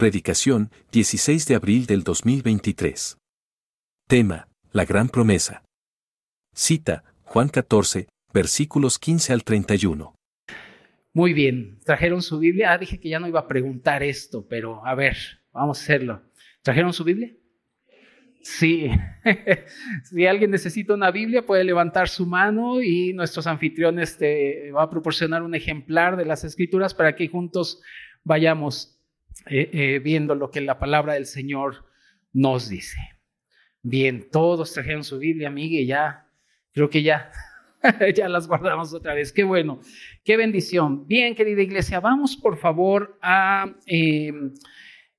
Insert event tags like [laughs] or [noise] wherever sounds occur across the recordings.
Predicación, 16 de abril del 2023. Tema, la gran promesa. Cita, Juan 14, versículos 15 al 31. Muy bien, ¿trajeron su Biblia? Ah, dije que ya no iba a preguntar esto, pero a ver, vamos a hacerlo. ¿Trajeron su Biblia? Sí, [laughs] si alguien necesita una Biblia puede levantar su mano y nuestros anfitriones te va a proporcionar un ejemplar de las escrituras para que juntos vayamos eh, eh, viendo lo que la palabra del Señor nos dice. Bien, todos trajeron su Biblia, Miguel, ya, creo que ya, [laughs] ya las guardamos otra vez. Qué bueno, qué bendición. Bien, querida iglesia, vamos por favor a... Eh,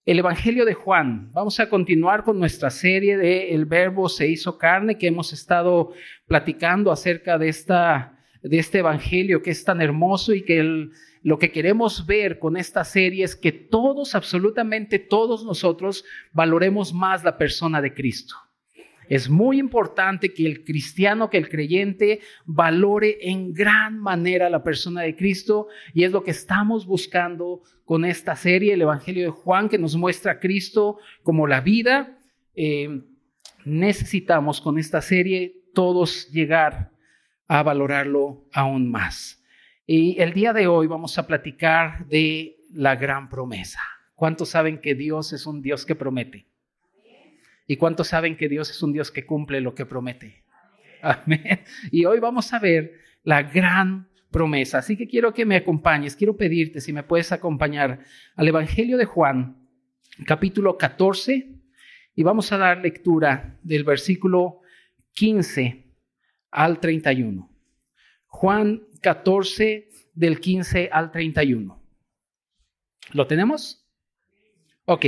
el Evangelio de Juan. Vamos a continuar con nuestra serie de El Verbo se hizo carne que hemos estado platicando acerca de, esta, de este Evangelio que es tan hermoso y que lo que queremos ver con esta serie es que todos, absolutamente todos nosotros, valoremos más la persona de Cristo. Es muy importante que el cristiano, que el creyente valore en gran manera la persona de Cristo y es lo que estamos buscando con esta serie, el Evangelio de Juan, que nos muestra a Cristo como la vida. Eh, necesitamos con esta serie todos llegar a valorarlo aún más. Y el día de hoy vamos a platicar de la gran promesa. ¿Cuántos saben que Dios es un Dios que promete? ¿Y cuántos saben que Dios es un Dios que cumple lo que promete? Amén. Y hoy vamos a ver la gran promesa. Así que quiero que me acompañes, quiero pedirte si me puedes acompañar al Evangelio de Juan, capítulo 14, y vamos a dar lectura del versículo 15 al 31. Juan 14, del 15 al 31. ¿Lo tenemos? Ok.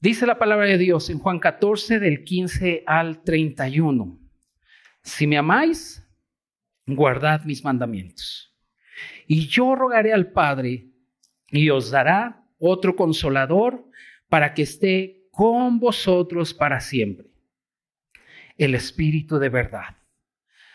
Dice la palabra de Dios en Juan 14 del 15 al 31. Si me amáis, guardad mis mandamientos. Y yo rogaré al Padre y os dará otro consolador para que esté con vosotros para siempre. El Espíritu de verdad,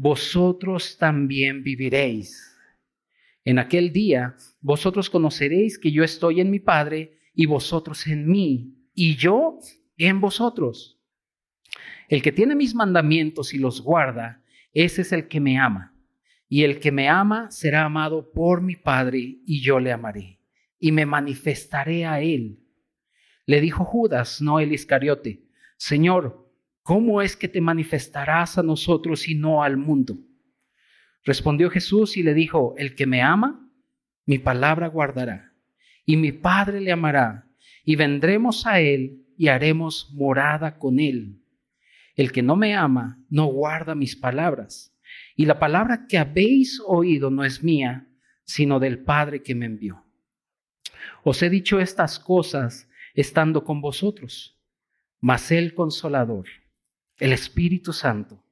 vosotros también viviréis. En aquel día vosotros conoceréis que yo estoy en mi Padre y vosotros en mí, y yo en vosotros. El que tiene mis mandamientos y los guarda, ese es el que me ama. Y el que me ama será amado por mi Padre, y yo le amaré, y me manifestaré a él. Le dijo Judas, no el Iscariote, Señor, ¿cómo es que te manifestarás a nosotros y no al mundo? Respondió Jesús y le dijo, el que me ama, mi palabra guardará, y mi Padre le amará, y vendremos a él y haremos morada con él. El que no me ama no guarda mis palabras. Y la palabra que habéis oído no es mía, sino del Padre que me envió. Os he dicho estas cosas estando con vosotros, mas el consolador, el Espíritu Santo,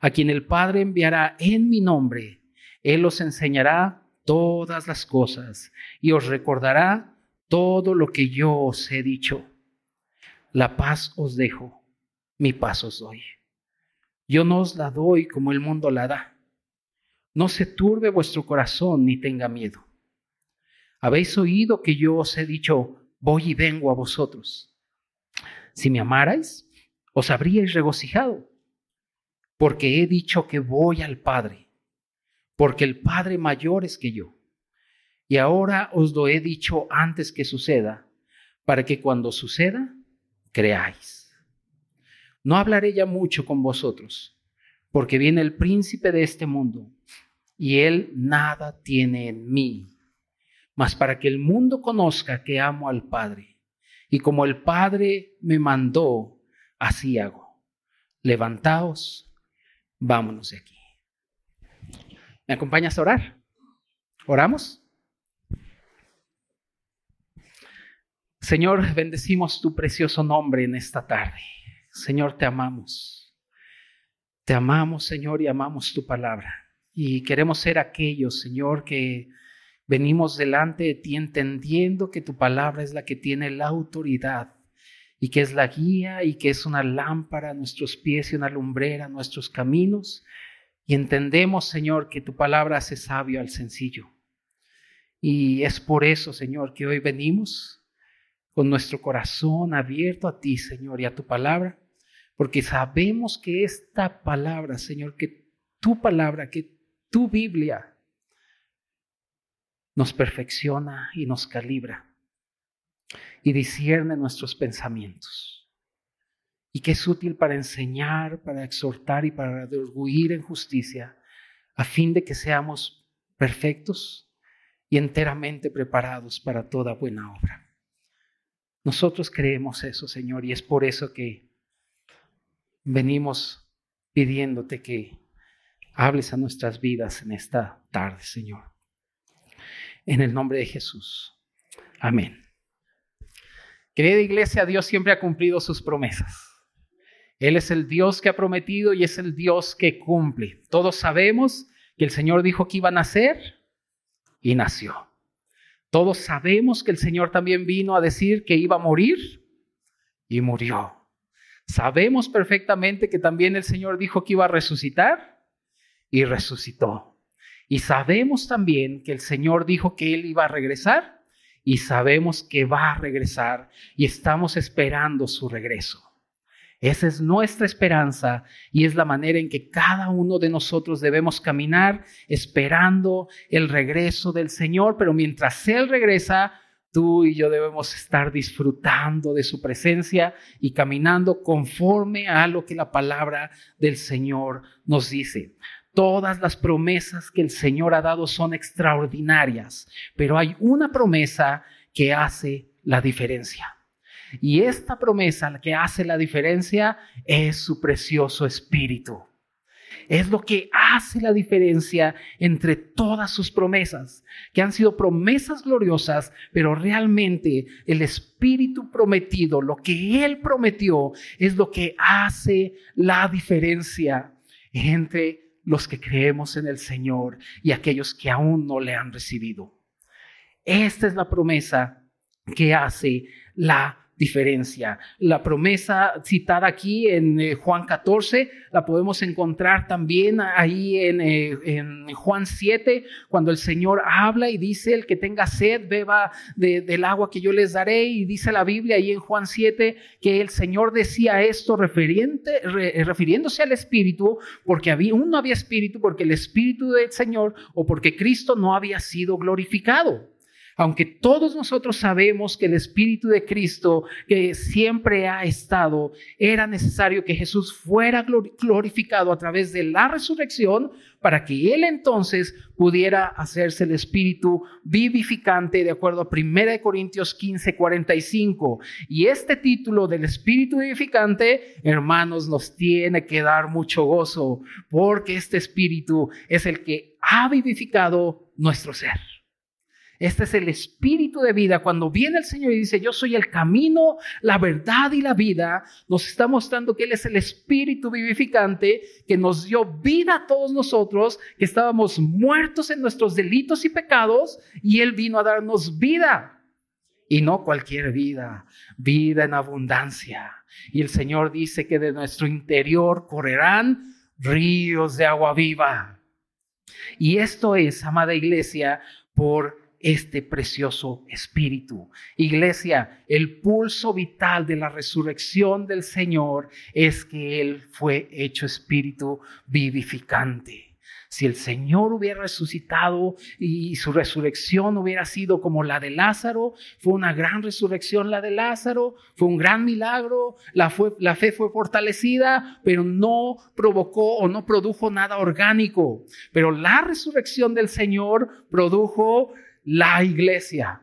a quien el Padre enviará en mi nombre, Él os enseñará todas las cosas y os recordará todo lo que yo os he dicho. La paz os dejo mi paz os doy. Yo no os la doy como el mundo la da. No se turbe vuestro corazón ni tenga miedo. Habéis oído que yo os he dicho, voy y vengo a vosotros. Si me amarais, os habríais regocijado, porque he dicho que voy al Padre, porque el Padre mayor es que yo. Y ahora os lo he dicho antes que suceda, para que cuando suceda, creáis. No hablaré ya mucho con vosotros, porque viene el príncipe de este mundo, y él nada tiene en mí, mas para que el mundo conozca que amo al Padre, y como el Padre me mandó, así hago. Levantaos, vámonos de aquí. ¿Me acompañas a orar? ¿Oramos? Señor, bendecimos tu precioso nombre en esta tarde. Señor, te amamos. Te amamos, Señor, y amamos tu palabra. Y queremos ser aquellos, Señor, que venimos delante de ti entendiendo que tu palabra es la que tiene la autoridad y que es la guía y que es una lámpara a nuestros pies y una lumbrera a nuestros caminos. Y entendemos, Señor, que tu palabra hace sabio al sencillo. Y es por eso, Señor, que hoy venimos con nuestro corazón abierto a ti, Señor, y a tu palabra, porque sabemos que esta palabra, Señor, que tu palabra, que tu Biblia nos perfecciona y nos calibra y discierne nuestros pensamientos. Y que es útil para enseñar, para exhortar y para redarguir en justicia, a fin de que seamos perfectos y enteramente preparados para toda buena obra. Nosotros creemos eso, Señor, y es por eso que venimos pidiéndote que hables a nuestras vidas en esta tarde, Señor. En el nombre de Jesús. Amén. Querida iglesia, Dios siempre ha cumplido sus promesas. Él es el Dios que ha prometido y es el Dios que cumple. Todos sabemos que el Señor dijo que iba a nacer y nació. Todos sabemos que el Señor también vino a decir que iba a morir y murió. Sabemos perfectamente que también el Señor dijo que iba a resucitar y resucitó. Y sabemos también que el Señor dijo que Él iba a regresar y sabemos que va a regresar y estamos esperando su regreso. Esa es nuestra esperanza y es la manera en que cada uno de nosotros debemos caminar esperando el regreso del Señor, pero mientras Él regresa, tú y yo debemos estar disfrutando de su presencia y caminando conforme a lo que la palabra del Señor nos dice. Todas las promesas que el Señor ha dado son extraordinarias, pero hay una promesa que hace la diferencia. Y esta promesa, la que hace la diferencia, es su precioso espíritu. Es lo que hace la diferencia entre todas sus promesas, que han sido promesas gloriosas, pero realmente el espíritu prometido, lo que Él prometió, es lo que hace la diferencia entre los que creemos en el Señor y aquellos que aún no le han recibido. Esta es la promesa que hace la diferencia. La promesa citada aquí en eh, Juan 14 la podemos encontrar también ahí en, eh, en, Juan 7, cuando el Señor habla y dice, el que tenga sed, beba del agua que yo les daré. Y dice la Biblia ahí en Juan 7 que el Señor decía esto referente, refiriéndose al Espíritu, porque había, uno había Espíritu, porque el Espíritu del Señor o porque Cristo no había sido glorificado. Aunque todos nosotros sabemos que el Espíritu de Cristo, que siempre ha estado, era necesario que Jesús fuera glorificado a través de la resurrección para que Él entonces pudiera hacerse el Espíritu vivificante de acuerdo a 1 Corintios 15, 45. Y este título del Espíritu vivificante, hermanos, nos tiene que dar mucho gozo porque este Espíritu es el que ha vivificado nuestro ser. Este es el espíritu de vida. Cuando viene el Señor y dice, yo soy el camino, la verdad y la vida, nos está mostrando que Él es el espíritu vivificante que nos dio vida a todos nosotros, que estábamos muertos en nuestros delitos y pecados, y Él vino a darnos vida. Y no cualquier vida, vida en abundancia. Y el Señor dice que de nuestro interior correrán ríos de agua viva. Y esto es, amada iglesia, por este precioso espíritu. Iglesia, el pulso vital de la resurrección del Señor es que Él fue hecho espíritu vivificante. Si el Señor hubiera resucitado y su resurrección hubiera sido como la de Lázaro, fue una gran resurrección la de Lázaro, fue un gran milagro, la, fe fue fortalecida, pero no provocó o no produjo nada orgánico. Pero la resurrección del Señor produjo la iglesia.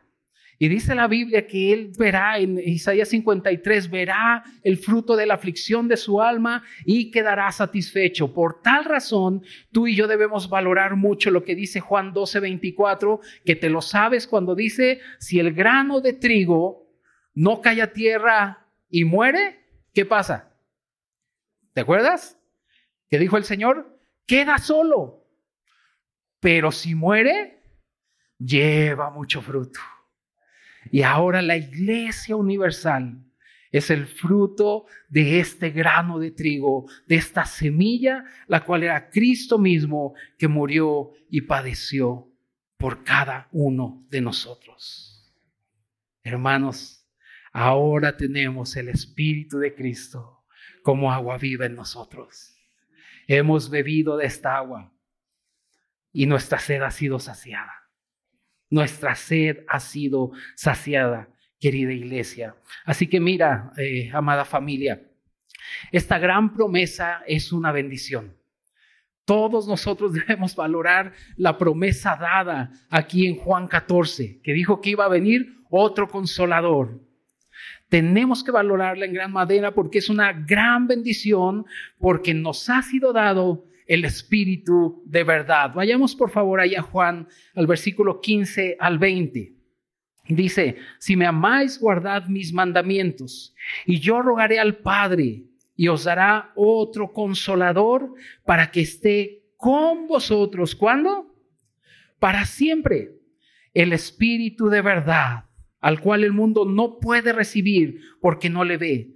Y dice la Biblia que él verá en Isaías 53, verá el fruto de la aflicción de su alma y quedará satisfecho. Por tal razón, tú y yo debemos valorar mucho lo que dice Juan 12, 24, que te lo sabes cuando dice, si el grano de trigo no cae a tierra y muere, ¿qué pasa? ¿Te acuerdas? ¿Qué dijo el Señor? Queda solo. Pero si muere, lleva mucho fruto. Y ahora la iglesia universal es el fruto de este grano de trigo, de esta semilla, la cual era Cristo mismo que murió y padeció por cada uno de nosotros. Hermanos, ahora tenemos el Espíritu de Cristo como agua viva en nosotros. Hemos bebido de esta agua y nuestra sed ha sido saciada. Nuestra sed ha sido saciada querida iglesia. Así que mira, eh, amada familia, esta gran promesa es una bendición. Todos nosotros [laughs] debemos valorar la promesa dada aquí en Juan 14, que dijo que iba a venir otro consolador. Tenemos que valorarla en gran madera porque es una gran bendición, porque nos ha sido dado el Espíritu de verdad. Vayamos por favor allá Juan al versículo 15 al 20. Dice, si me amáis, guardad mis mandamientos, y yo rogaré al Padre, y os dará otro consolador para que esté con vosotros. ¿Cuándo? Para siempre. El Espíritu de verdad, al cual el mundo no puede recibir porque no le ve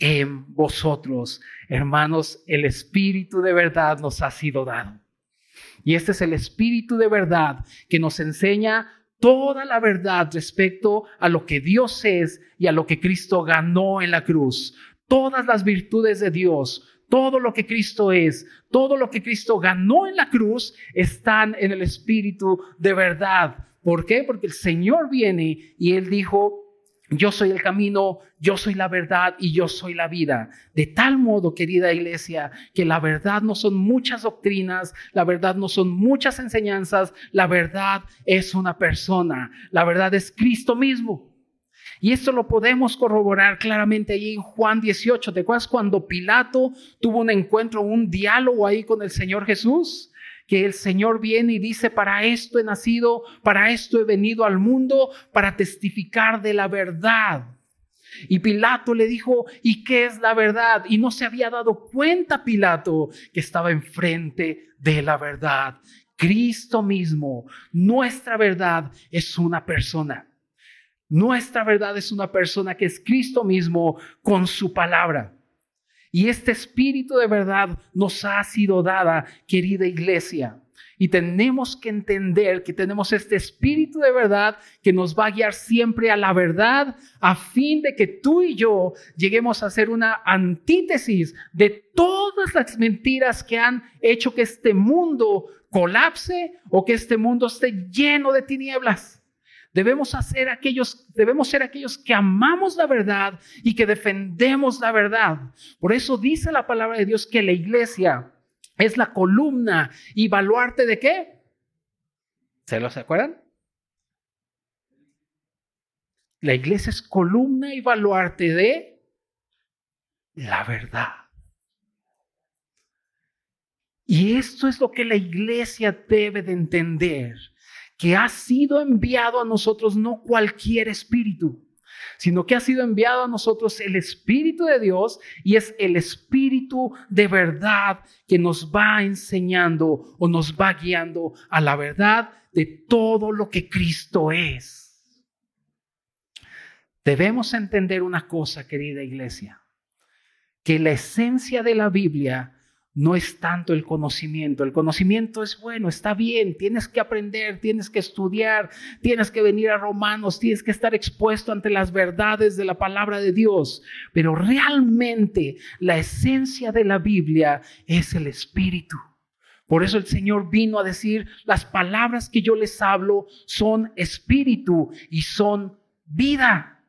en vosotros. Hermanos, el Espíritu de verdad nos ha sido dado. Y este es el Espíritu de verdad que nos enseña toda la verdad respecto a lo que Dios es y a lo que Cristo ganó en la cruz. Todas las virtudes de Dios, todo lo que Cristo es, todo lo que Cristo ganó en la cruz están en el Espíritu de verdad. ¿Por qué? Porque el Señor viene y Él dijo, yo soy el camino, yo soy la verdad y yo soy la vida. De tal modo, querida iglesia, que la verdad no son muchas doctrinas, la verdad no son muchas enseñanzas, la verdad es una persona, la verdad es Cristo mismo. Y esto lo podemos corroborar claramente ahí en Juan 18. ¿Te acuerdas cuando Pilato tuvo un encuentro, un diálogo ahí con el Señor Jesús? Que el Señor viene y dice, para esto he nacido, para esto he venido al mundo, para testificar de la verdad. Y Pilato le dijo, ¿y qué es la verdad? Y no se había dado cuenta Pilato que estaba enfrente de la verdad. Cristo mismo, nuestra verdad es una persona. Nuestra verdad es una persona que es Cristo mismo con su palabra. Y este espíritu de verdad nos ha sido dada, querida iglesia. Y tenemos que entender que tenemos este espíritu de verdad que nos va a guiar siempre a la verdad a fin de que tú y yo lleguemos a ser una antítesis de todas las mentiras que han hecho que este mundo colapse o que este mundo esté lleno de tinieblas. Debemos, hacer aquellos, debemos ser aquellos que amamos la verdad y que defendemos la verdad. Por eso dice la palabra de Dios que la iglesia es la columna y baluarte de qué? ¿Se los acuerdan? La iglesia es columna y baluarte de la verdad. Y esto es lo que la iglesia debe de entender que ha sido enviado a nosotros no cualquier espíritu, sino que ha sido enviado a nosotros el Espíritu de Dios y es el Espíritu de verdad que nos va enseñando o nos va guiando a la verdad de todo lo que Cristo es. Debemos entender una cosa, querida iglesia, que la esencia de la Biblia no es tanto el conocimiento. El conocimiento es bueno, está bien, tienes que aprender, tienes que estudiar, tienes que venir a Romanos, tienes que estar expuesto ante las verdades de la palabra de Dios. Pero realmente la esencia de la Biblia es el Espíritu. Por eso el Señor vino a decir, las palabras que yo les hablo son espíritu y son vida.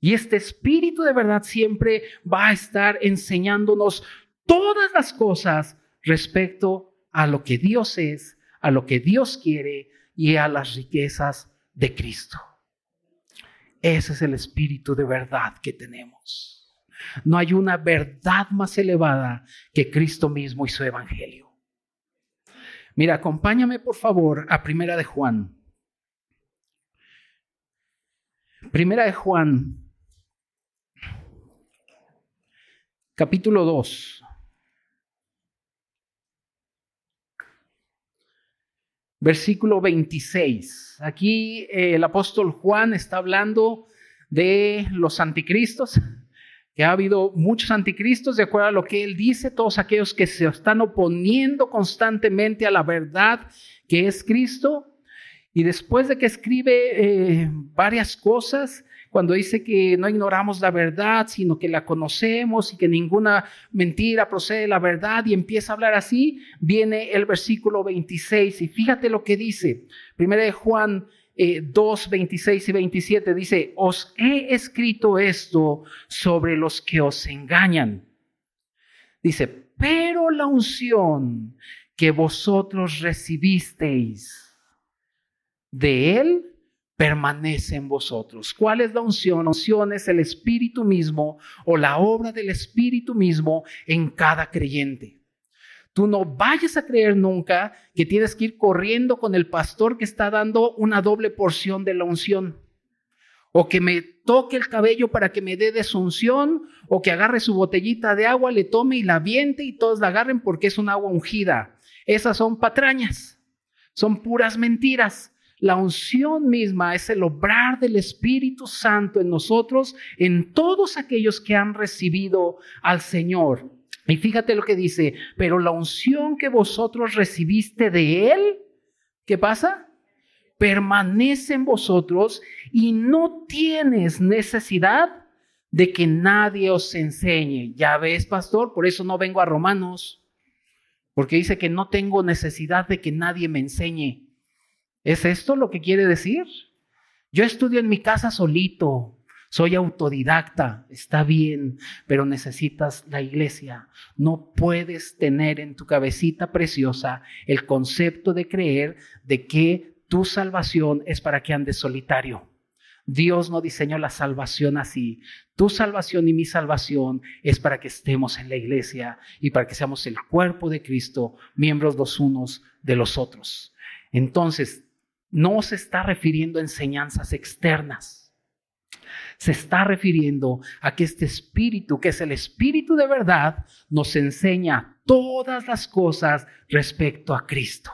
Y este espíritu de verdad siempre va a estar enseñándonos todas las cosas respecto a lo que Dios es, a lo que Dios quiere y a las riquezas de Cristo. Ese es el espíritu de verdad que tenemos. No hay una verdad más elevada que Cristo mismo y su evangelio. Mira, acompáñame por favor a Primera de Juan. Primera de Juan, capítulo 2. Versículo 26. Aquí eh, el apóstol Juan está hablando de los anticristos, que ha habido muchos anticristos, de acuerdo a lo que él dice, todos aquellos que se están oponiendo constantemente a la verdad que es Cristo. Y después de que escribe eh, varias cosas, cuando dice que no ignoramos la verdad, sino que la conocemos y que ninguna mentira procede de la verdad y empieza a hablar así, viene el versículo 26 y fíjate lo que dice. Primera de Juan 2, eh, 26 y 27 dice, os he escrito esto sobre los que os engañan. Dice, pero la unción que vosotros recibisteis de él permanece en vosotros. ¿Cuál es la unción? La unción es el Espíritu mismo o la obra del Espíritu mismo en cada creyente. Tú no vayas a creer nunca que tienes que ir corriendo con el pastor que está dando una doble porción de la unción. O que me toque el cabello para que me dé desunción, o que agarre su botellita de agua, le tome y la aviente y todos la agarren porque es un agua ungida. Esas son patrañas, son puras mentiras. La unción misma es el obrar del Espíritu Santo en nosotros, en todos aquellos que han recibido al Señor. Y fíjate lo que dice, pero la unción que vosotros recibiste de Él, ¿qué pasa? Permanece en vosotros y no tienes necesidad de que nadie os enseñe. Ya ves, pastor, por eso no vengo a Romanos, porque dice que no tengo necesidad de que nadie me enseñe. ¿Es esto lo que quiere decir? Yo estudio en mi casa solito, soy autodidacta, está bien, pero necesitas la iglesia. No puedes tener en tu cabecita preciosa el concepto de creer de que tu salvación es para que andes solitario. Dios no diseñó la salvación así. Tu salvación y mi salvación es para que estemos en la iglesia y para que seamos el cuerpo de Cristo, miembros los unos de los otros. Entonces, no se está refiriendo a enseñanzas externas. Se está refiriendo a que este espíritu, que es el espíritu de verdad, nos enseña todas las cosas respecto a Cristo.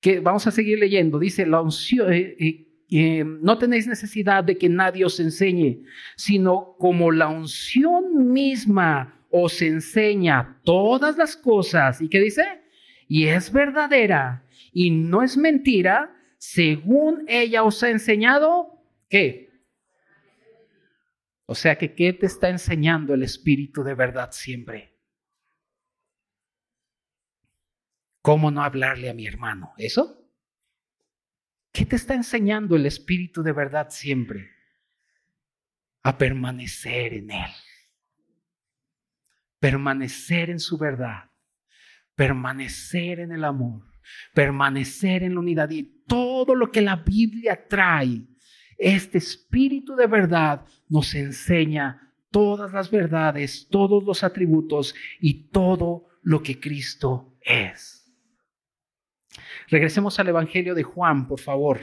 Que vamos a seguir leyendo. Dice la unción. Eh, eh, eh, no tenéis necesidad de que nadie os enseñe, sino como la unción misma os enseña todas las cosas. ¿Y qué dice? Y es verdadera y no es mentira, según ella os ha enseñado, ¿qué? O sea que, ¿qué te está enseñando el Espíritu de verdad siempre? ¿Cómo no hablarle a mi hermano? ¿Eso? ¿Qué te está enseñando el Espíritu de verdad siempre? A permanecer en Él. Permanecer en su verdad. Permanecer en el amor permanecer en la unidad y todo lo que la Biblia trae. Este espíritu de verdad nos enseña todas las verdades, todos los atributos y todo lo que Cristo es. Regresemos al Evangelio de Juan, por favor.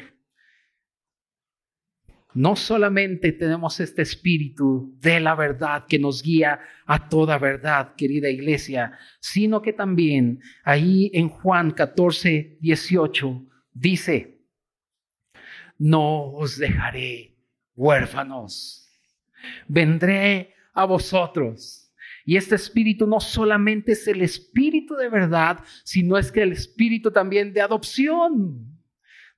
No solamente tenemos este espíritu de la verdad que nos guía a toda verdad, querida iglesia, sino que también ahí en Juan 14, 18 dice, no os dejaré huérfanos, vendré a vosotros. Y este espíritu no solamente es el espíritu de verdad, sino es que el espíritu también de adopción.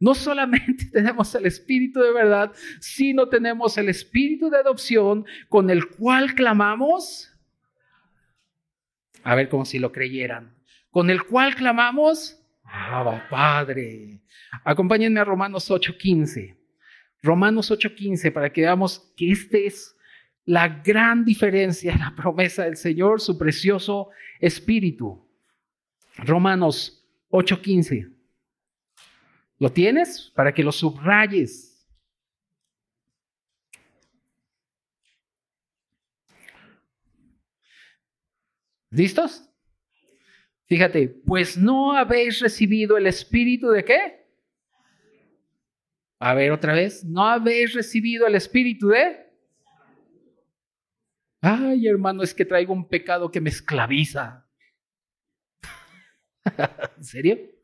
No solamente [laughs] tenemos el Espíritu de verdad, sino tenemos el Espíritu de adopción con el cual clamamos. A ver como si lo creyeran. Con el cual clamamos, Abba Padre. Acompáñenme a Romanos 8:15. Romanos 8:15, para que veamos que este es la gran diferencia, la promesa del Señor, su precioso espíritu. Romanos 8:15. ¿Lo tienes? Para que lo subrayes. ¿Listos? Fíjate, pues no habéis recibido el espíritu de qué? A ver otra vez, no habéis recibido el espíritu de... Ay, hermano, es que traigo un pecado que me esclaviza. [laughs] ¿En serio?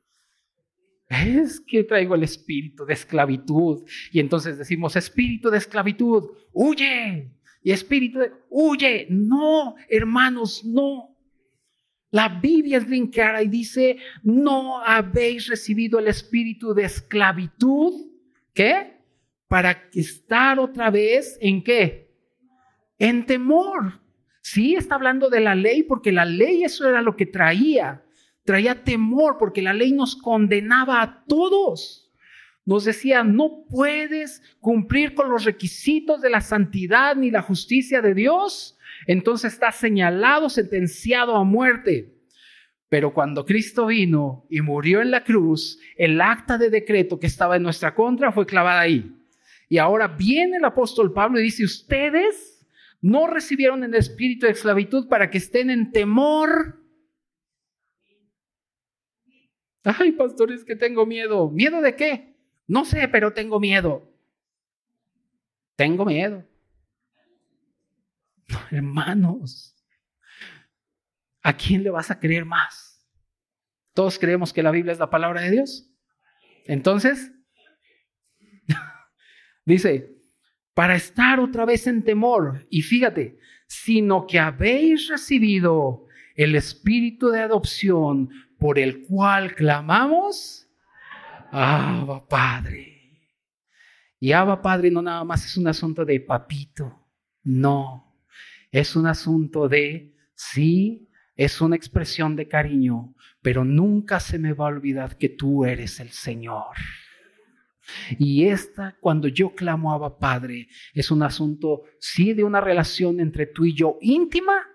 Es que traigo el espíritu de esclavitud. Y entonces decimos, espíritu de esclavitud, huye. Y espíritu de, huye. No, hermanos, no. La Biblia es bien y dice, no habéis recibido el espíritu de esclavitud, ¿qué? Para estar otra vez en qué? En temor. Sí, está hablando de la ley porque la ley eso era lo que traía. Traía temor porque la ley nos condenaba a todos. Nos decía, no puedes cumplir con los requisitos de la santidad ni la justicia de Dios entonces está señalado, sentenciado a muerte. Pero cuando Cristo vino y murió en la cruz, el acta de decreto que estaba en nuestra contra fue clavada ahí. Y ahora viene el apóstol Pablo y dice, ustedes no recibieron el espíritu de esclavitud para que estén en temor. Ay, pastores, que tengo miedo. ¿Miedo de qué? No sé, pero tengo miedo. Tengo miedo. hermanos, ¿a quién le vas a creer más? ¿Todos creemos que la Biblia es la palabra de Dios? Entonces, [laughs] dice, para estar otra vez en temor, y fíjate, sino que habéis recibido el espíritu de adopción por el cual clamamos, Abba Padre. Y Abba Padre no nada más es un asunto de papito, no. Es un asunto de, sí, es una expresión de cariño, pero nunca se me va a olvidar que tú eres el Señor. Y esta, cuando yo clamo a Padre, es un asunto, sí, de una relación entre tú y yo íntima,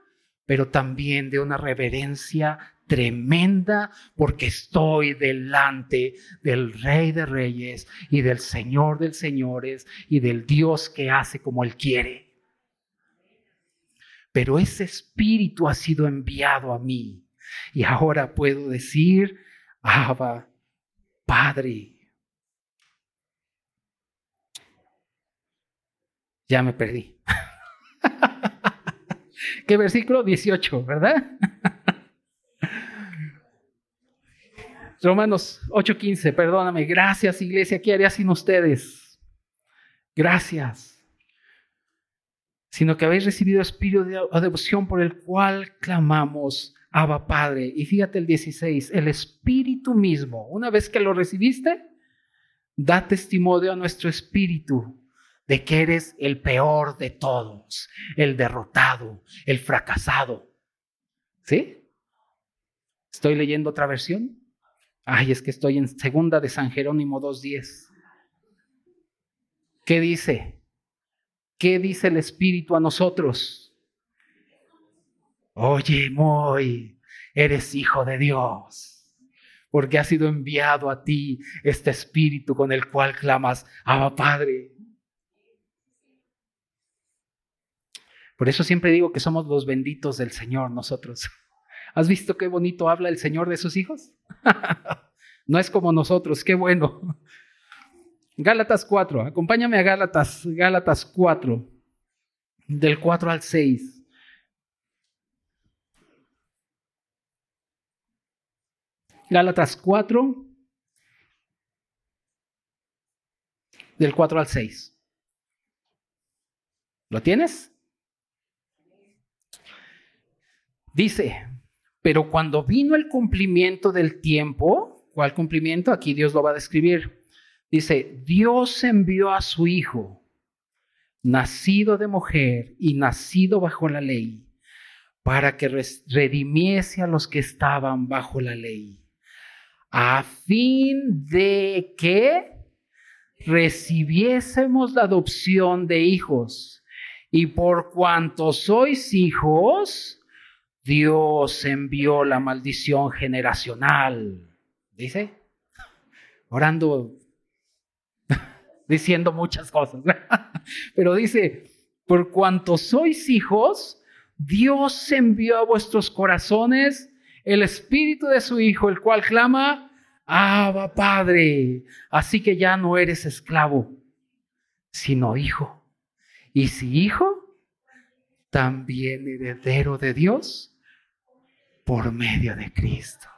pero también de una reverencia tremenda porque estoy delante del Rey de Reyes y del Señor de Señores y del Dios que hace como Él quiere pero ese espíritu ha sido enviado a mí. Y ahora puedo decir, Abba, Padre. Ya me perdí. [laughs] ¿Qué versículo? 18, ¿verdad? Romanos 8:15, perdóname. Gracias, iglesia. ¿Qué haría sin ustedes? Gracias sino que habéis recibido espíritu de adopción por el cual clamamos, Abba Padre. Y fíjate el 16, el espíritu mismo, una vez que lo recibiste, da testimonio a nuestro espíritu de que eres el peor de todos, el derrotado, el fracasado. ¿Sí? ¿Estoy leyendo otra versión? Ay, es que estoy en segunda de San Jerónimo 2.10. ¿Qué dice? ¿Qué dice el Espíritu a nosotros? Oye, Moy, eres hijo de Dios, porque ha sido enviado a ti este Espíritu con el cual clamas, Abba Padre. Por eso siempre digo que somos los benditos del Señor nosotros. ¿Has visto qué bonito habla el Señor de sus hijos? [laughs] no es como nosotros, qué bueno. Gálatas 4, acompáñame a Gálatas, Gálatas 4, del 4 al 6. Gálatas 4, del 4 al 6. ¿Lo tienes? Dice, pero cuando vino el cumplimiento del tiempo, ¿cuál cumplimiento? Aquí Dios lo va a describir. Dice, Dios envió a su Hijo, nacido de mujer y nacido bajo la ley, para que redimiese a los que estaban bajo la ley, a fin de que recibiésemos la adopción de hijos. Y por cuanto sois hijos, Dios envió la maldición generacional. Dice, orando, diciendo muchas cosas. [laughs] Pero dice, por cuanto sois hijos, Dios envió a vuestros corazones el espíritu de su Hijo, el cual clama, Abba Padre. Así que ya no eres esclavo, sino hijo. Y si hijo, también heredero de Dios por medio de Cristo.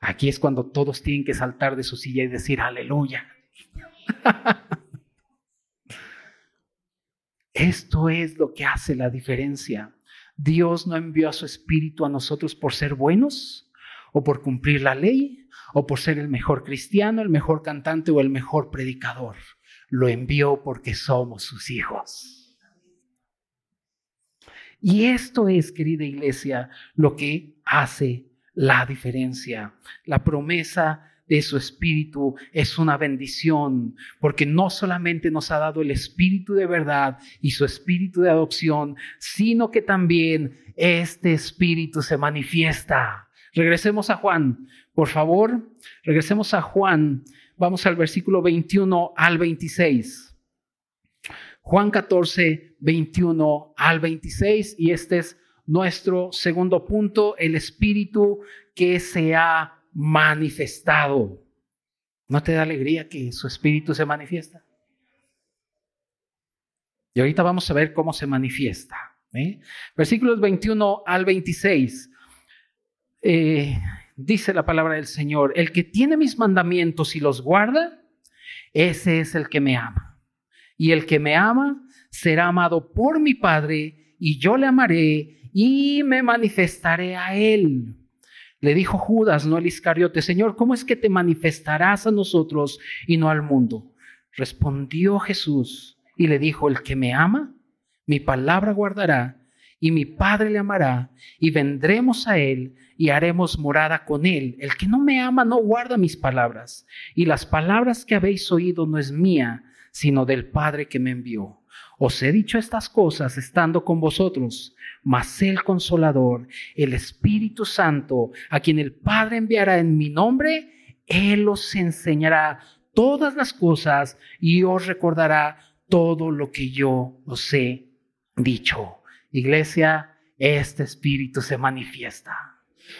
Aquí es cuando todos tienen que saltar de su silla y decir aleluya. [laughs] Esto es lo que hace la diferencia. Dios no envió a su espíritu a nosotros por ser buenos o por cumplir la ley o por ser el mejor cristiano, el mejor cantante o el mejor predicador. Lo envió porque somos sus hijos. Y esto es, querida iglesia, lo que hace la diferencia. La promesa de su Espíritu es una bendición, porque no solamente nos ha dado el Espíritu de verdad y su Espíritu de adopción, sino que también este Espíritu se manifiesta. Regresemos a Juan, por favor, regresemos a Juan, vamos al versículo 21 al 26. Juan 14, 21 al 26, y este es nuestro segundo punto, el Espíritu que se ha manifestado. ¿No te da alegría que su espíritu se manifiesta? Y ahorita vamos a ver cómo se manifiesta. ¿eh? Versículos 21 al 26. Eh, dice la palabra del Señor, el que tiene mis mandamientos y los guarda, ese es el que me ama. Y el que me ama será amado por mi Padre, y yo le amaré y me manifestaré a él. Le dijo Judas, no el Iscariote, Señor, ¿cómo es que te manifestarás a nosotros y no al mundo? Respondió Jesús y le dijo, el que me ama, mi palabra guardará, y mi Padre le amará, y vendremos a él y haremos morada con él. El que no me ama no guarda mis palabras, y las palabras que habéis oído no es mía, sino del Padre que me envió. Os he dicho estas cosas estando con vosotros, mas el consolador, el Espíritu Santo, a quien el Padre enviará en mi nombre, Él os enseñará todas las cosas y os recordará todo lo que yo os he dicho. Iglesia, este Espíritu se manifiesta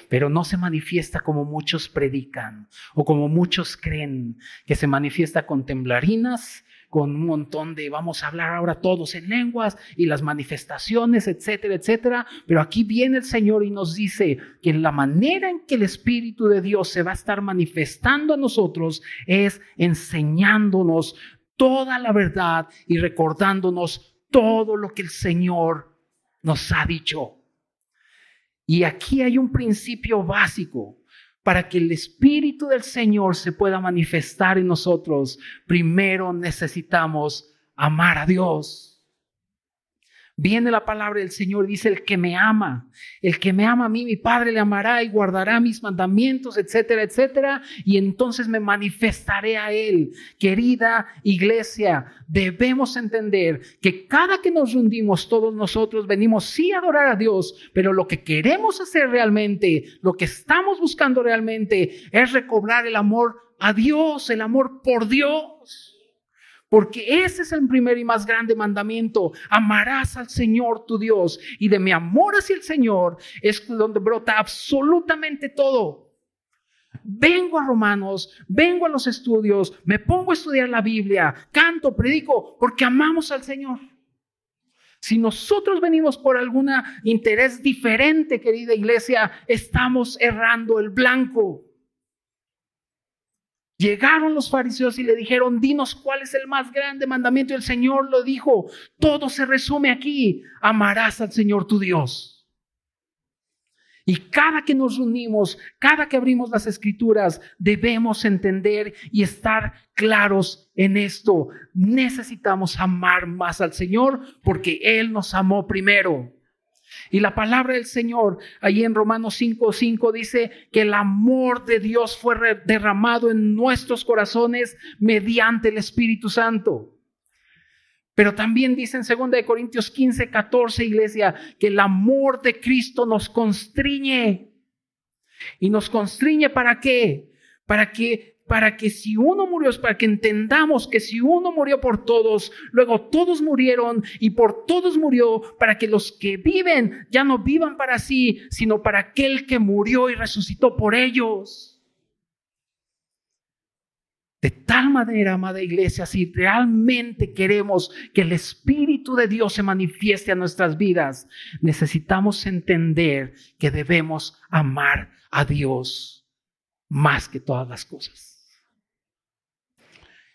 pero no se manifiesta como muchos predican o como muchos creen, que se manifiesta con temblarinas con un montón de vamos a hablar ahora todos en lenguas y las manifestaciones, etcétera, etcétera. Pero aquí viene el Señor y nos dice que la manera en que el Espíritu de Dios se va a estar manifestando a nosotros es enseñándonos toda la verdad y recordándonos todo lo que el Señor nos ha dicho. Y aquí hay un principio básico para que el Espíritu del Señor se pueda manifestar en nosotros, primero necesitamos amar a Dios. Viene la palabra del Señor, dice el que me ama, el que me ama a mí, mi Padre le amará y guardará mis mandamientos, etcétera, etcétera, y entonces me manifestaré a Él. Querida iglesia, debemos entender que cada que nos hundimos, todos nosotros venimos sí a adorar a Dios, pero lo que queremos hacer realmente, lo que estamos buscando realmente es recobrar el amor a Dios, el amor por Dios. Porque ese es el primer y más grande mandamiento. Amarás al Señor tu Dios. Y de mi amor hacia el Señor es donde brota absolutamente todo. Vengo a Romanos, vengo a los estudios, me pongo a estudiar la Biblia, canto, predico, porque amamos al Señor. Si nosotros venimos por algún interés diferente, querida iglesia, estamos errando el blanco. Llegaron los fariseos y le dijeron, dinos cuál es el más grande mandamiento. Y el Señor lo dijo, todo se resume aquí, amarás al Señor tu Dios. Y cada que nos unimos, cada que abrimos las escrituras, debemos entender y estar claros en esto. Necesitamos amar más al Señor porque Él nos amó primero. Y la palabra del Señor, ahí en Romanos 5, 5 dice que el amor de Dios fue derramado en nuestros corazones mediante el Espíritu Santo. Pero también dice en 2 Corintios 15, 14, iglesia, que el amor de Cristo nos constriñe. ¿Y nos constriñe para qué? Para que para que si uno murió, para que entendamos que si uno murió por todos, luego todos murieron y por todos murió, para que los que viven ya no vivan para sí, sino para aquel que murió y resucitó por ellos. De tal manera, amada iglesia, si realmente queremos que el Espíritu de Dios se manifieste a nuestras vidas, necesitamos entender que debemos amar a Dios más que todas las cosas.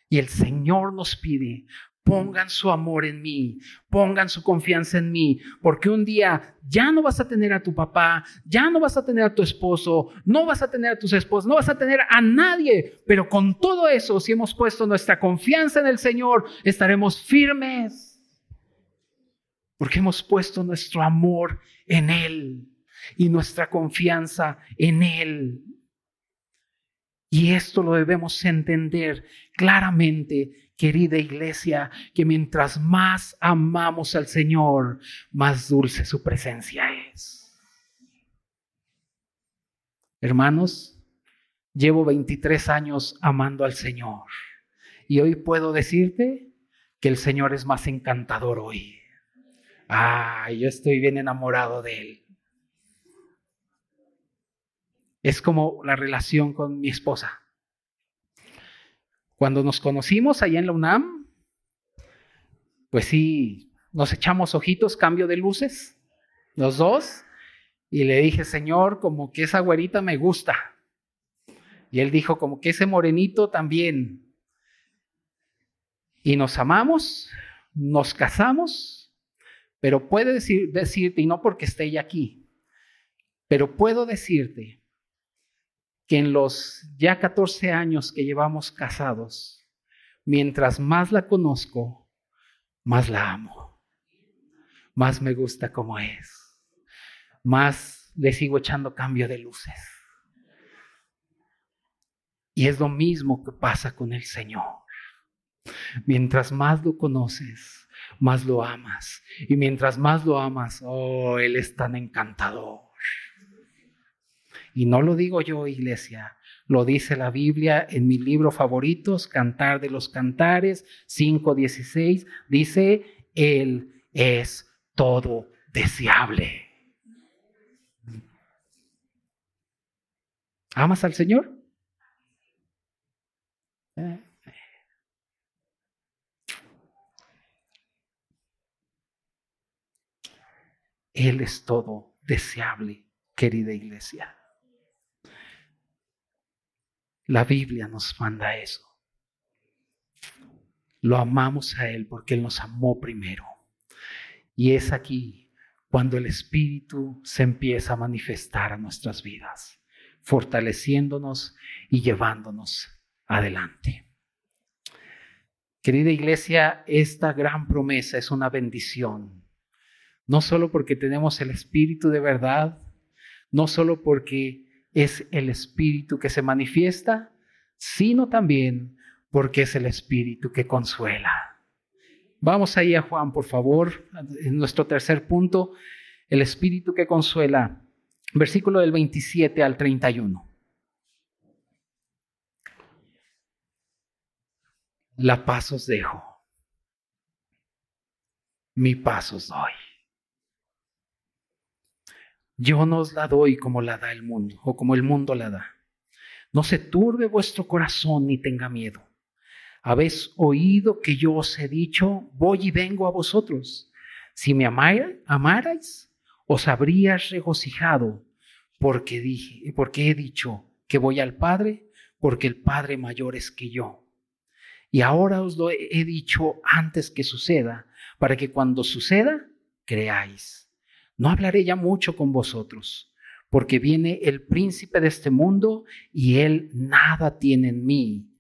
Y el Señor nos pide, pongan su amor en mí, pongan su confianza en mí, porque un día ya no vas a tener a tu papá, ya no vas a tener a tu esposo, no vas a tener a tus esposos, no vas a tener a nadie, pero con todo eso, si hemos puesto nuestra confianza en el Señor, estaremos firmes, porque hemos puesto nuestro amor en Él y nuestra confianza en Él. Y esto lo debemos entender claramente, querida iglesia, que mientras más amamos al Señor, más dulce su presencia es. Hermanos, llevo 23 años amando al Señor y hoy puedo decirte que el Señor es más encantador hoy. Ah, yo estoy bien enamorado de Él. Es como la relación con mi esposa. Cuando nos conocimos allá en la UNAM, pues sí, nos echamos ojitos, cambio de luces, los dos, y le dije, Señor, como que esa güerita me gusta. Y él dijo, como que ese morenito también. Y nos amamos, nos casamos, pero puede decir, decirte, y no porque esté ella aquí, pero puedo decirte que en los ya 14 años que llevamos casados, mientras más la conozco, más la amo, más me gusta como es, más le sigo echando cambio de luces. Y es lo mismo que pasa con el Señor. Mientras más lo conoces, más lo amas. Y mientras más lo amas, oh, Él es tan encantador. Y no lo digo yo, iglesia, lo dice la Biblia en mi libro favoritos, Cantar de los Cantares 5.16, dice, Él es todo deseable. ¿Amas al Señor? Él es todo deseable, querida iglesia. La Biblia nos manda eso. Lo amamos a Él porque Él nos amó primero. Y es aquí cuando el Espíritu se empieza a manifestar a nuestras vidas, fortaleciéndonos y llevándonos adelante. Querida iglesia, esta gran promesa es una bendición, no solo porque tenemos el Espíritu de verdad, no solo porque es el Espíritu que se manifiesta, sino también porque es el Espíritu que consuela. Vamos ahí a Juan, por favor, en nuestro tercer punto, el Espíritu que consuela, versículo del 27 al 31. La paz os dejo, mi paz os doy. Yo no os la doy como la da el mundo o como el mundo la da. No se turbe vuestro corazón ni tenga miedo. Habéis oído que yo os he dicho, voy y vengo a vosotros. Si me amarais, os habrías regocijado, porque dije, porque he dicho que voy al Padre, porque el Padre mayor es que yo. Y ahora os lo he dicho antes que suceda, para que cuando suceda, creáis. No hablaré ya mucho con vosotros, porque viene el príncipe de este mundo y él nada tiene en mí.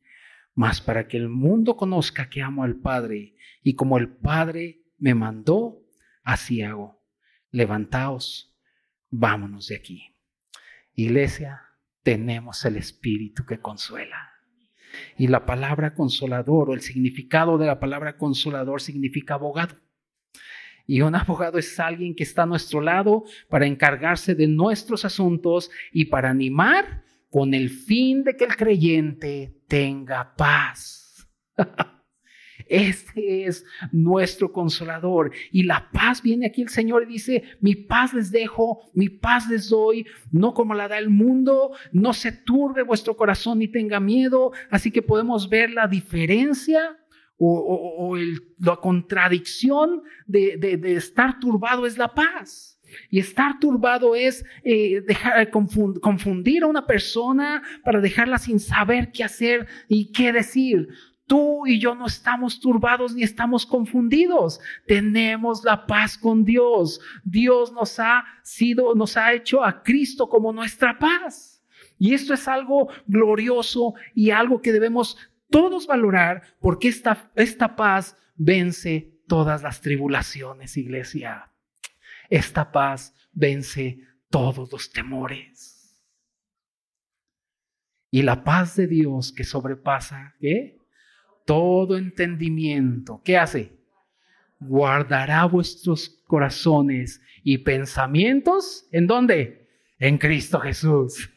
Mas para que el mundo conozca que amo al Padre y como el Padre me mandó, así hago. levantaos, vámonos de aquí. Iglesia, tenemos el Espíritu que consuela. Y la palabra consolador o el significado de la palabra consolador significa abogado. Y un abogado es alguien que está a nuestro lado para encargarse de nuestros asuntos y para animar con el fin de que el creyente tenga paz. [laughs] Este es nuestro consolador. Y la paz viene aquí el Señor y dice, mi paz les dejo, mi paz les doy, no como la da el mundo, no se turbe vuestro corazón ni tenga miedo. Así que podemos ver la diferencia o, la contradicción de, estar turbado es la paz. Y estar turbado es eh, dejar, confundir a una persona para dejarla sin saber qué hacer y qué decir. Tú y yo no estamos turbados ni estamos confundidos. Tenemos la paz con Dios. Dios nos ha sido, nos ha hecho a Cristo como nuestra paz. Y esto es algo glorioso y algo que debemos todos valorar porque esta, esta paz vence todas las tribulaciones, iglesia. Esta paz vence todos los temores. Y la paz de Dios que sobrepasa, todo entendimiento. ¿Qué hace? Guardará vuestros corazones y pensamientos. ¿En dónde? En Cristo Jesús.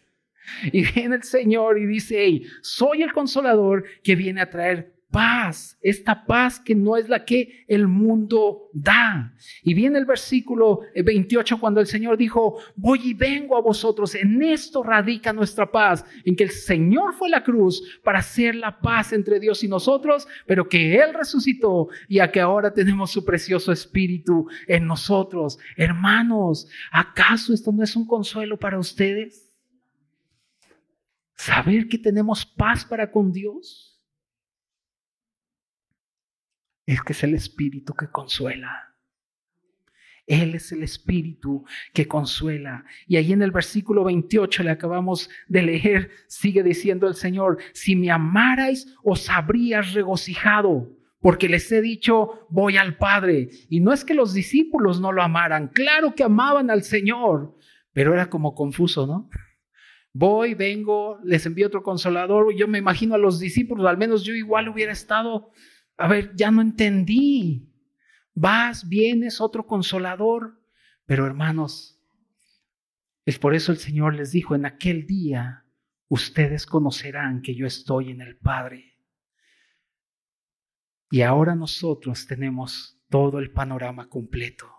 [laughs] Y viene el Señor y dice, soy el consolador que viene a traer paz, esta paz que no es la que el mundo da. Y viene el versículo 28 cuando el Señor dijo, voy y vengo a vosotros. En esto radica nuestra paz, en que el Señor fue la cruz para hacer la paz entre Dios y nosotros, pero que Él resucitó y a que ahora tenemos su precioso espíritu en nosotros. Hermanos, ¿acaso esto no es un consuelo para ustedes? Saber que tenemos paz para con Dios es que es el Espíritu que consuela. Él es el Espíritu que consuela. Y ahí en el versículo 28 le acabamos de leer, sigue diciendo el Señor, si me amarais, os habrías regocijado, porque les he dicho, voy al Padre. Y no es que los discípulos no lo amaran, claro que amaban al Señor, pero era como confuso, ¿no? Voy, vengo, les envío otro consolador. Yo me imagino a los discípulos, al menos yo igual hubiera estado a ver, ya no entendí. Vas, vienes, otro consolador. Pero hermanos, es por eso el Señor les dijo, en aquel día ustedes conocerán que yo estoy en el Padre. Y ahora nosotros tenemos todo el panorama completo.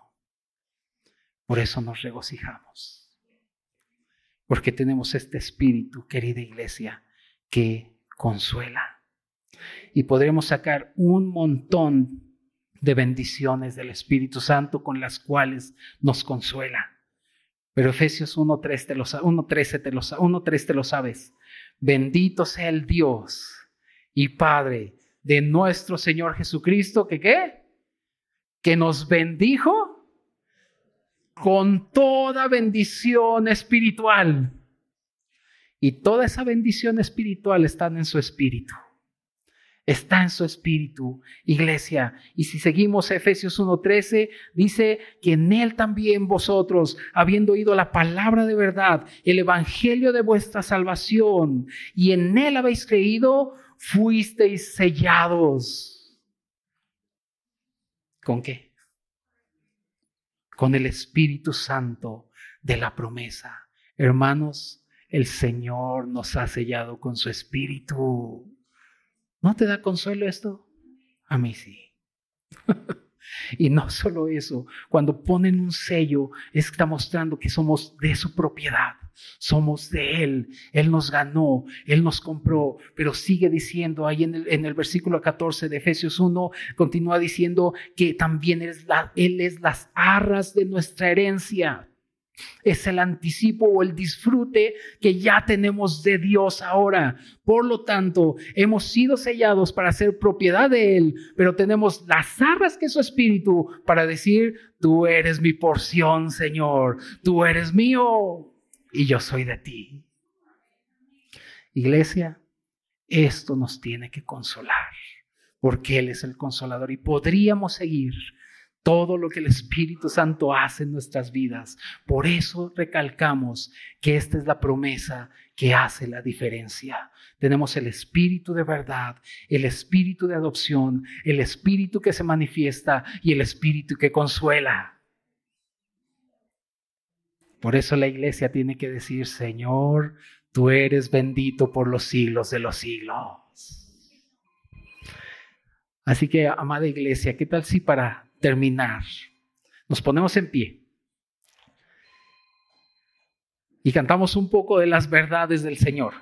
Por eso nos regocijamos. Porque tenemos este espíritu, querida iglesia, que consuela y podremos sacar un montón de bendiciones del Espíritu Santo con las cuales nos consuela. Pero Efesios 1.3 te lo, 1.13 te lo, 1.3 te lo sabes. Bendito sea el Dios y Padre de nuestro Señor Jesucristo, que qué? Que nos bendijo con toda bendición espiritual. Y toda esa bendición espiritual está en su espíritu está en su espíritu, iglesia. Y si seguimos Efesios 1:13, dice que en él también vosotros, habiendo oído la palabra de verdad, el evangelio de vuestra salvación, y en él habéis creído, fuisteis sellados. ¿Con qué? Con el Espíritu Santo de la promesa. Hermanos, el Señor nos ha sellado con su Espíritu. ¿No te da consuelo esto? A mí sí. [laughs] y no solo eso, cuando ponen un sello, está mostrando que somos de su propiedad, somos de Él, Él nos ganó, Él nos compró, pero sigue diciendo ahí en el, en el versículo 14 de Efesios 1, continúa diciendo que también Él es las arras de nuestra herencia. Es el anticipo o el disfrute que ya tenemos de Dios ahora. Por lo tanto, hemos sido sellados para ser propiedad de Él, pero tenemos las arras que es su espíritu para decir, tú eres mi porción, Señor, tú eres mío y yo soy de ti. Iglesia, esto nos tiene que consolar, porque Él es el consolador y podríamos seguir todo lo que el Espíritu Santo hace en nuestras vidas. Por eso recalcamos que esta es la promesa que hace la diferencia. Tenemos el Espíritu de verdad, el Espíritu de adopción, el Espíritu que se manifiesta y el Espíritu que consuela. Por eso la iglesia tiene que decir, Señor, tú eres bendito por los siglos de los siglos. Así que, amada iglesia, ¿qué tal si para terminar nos ponemos en pie y cantamos un poco de las verdades del Señor?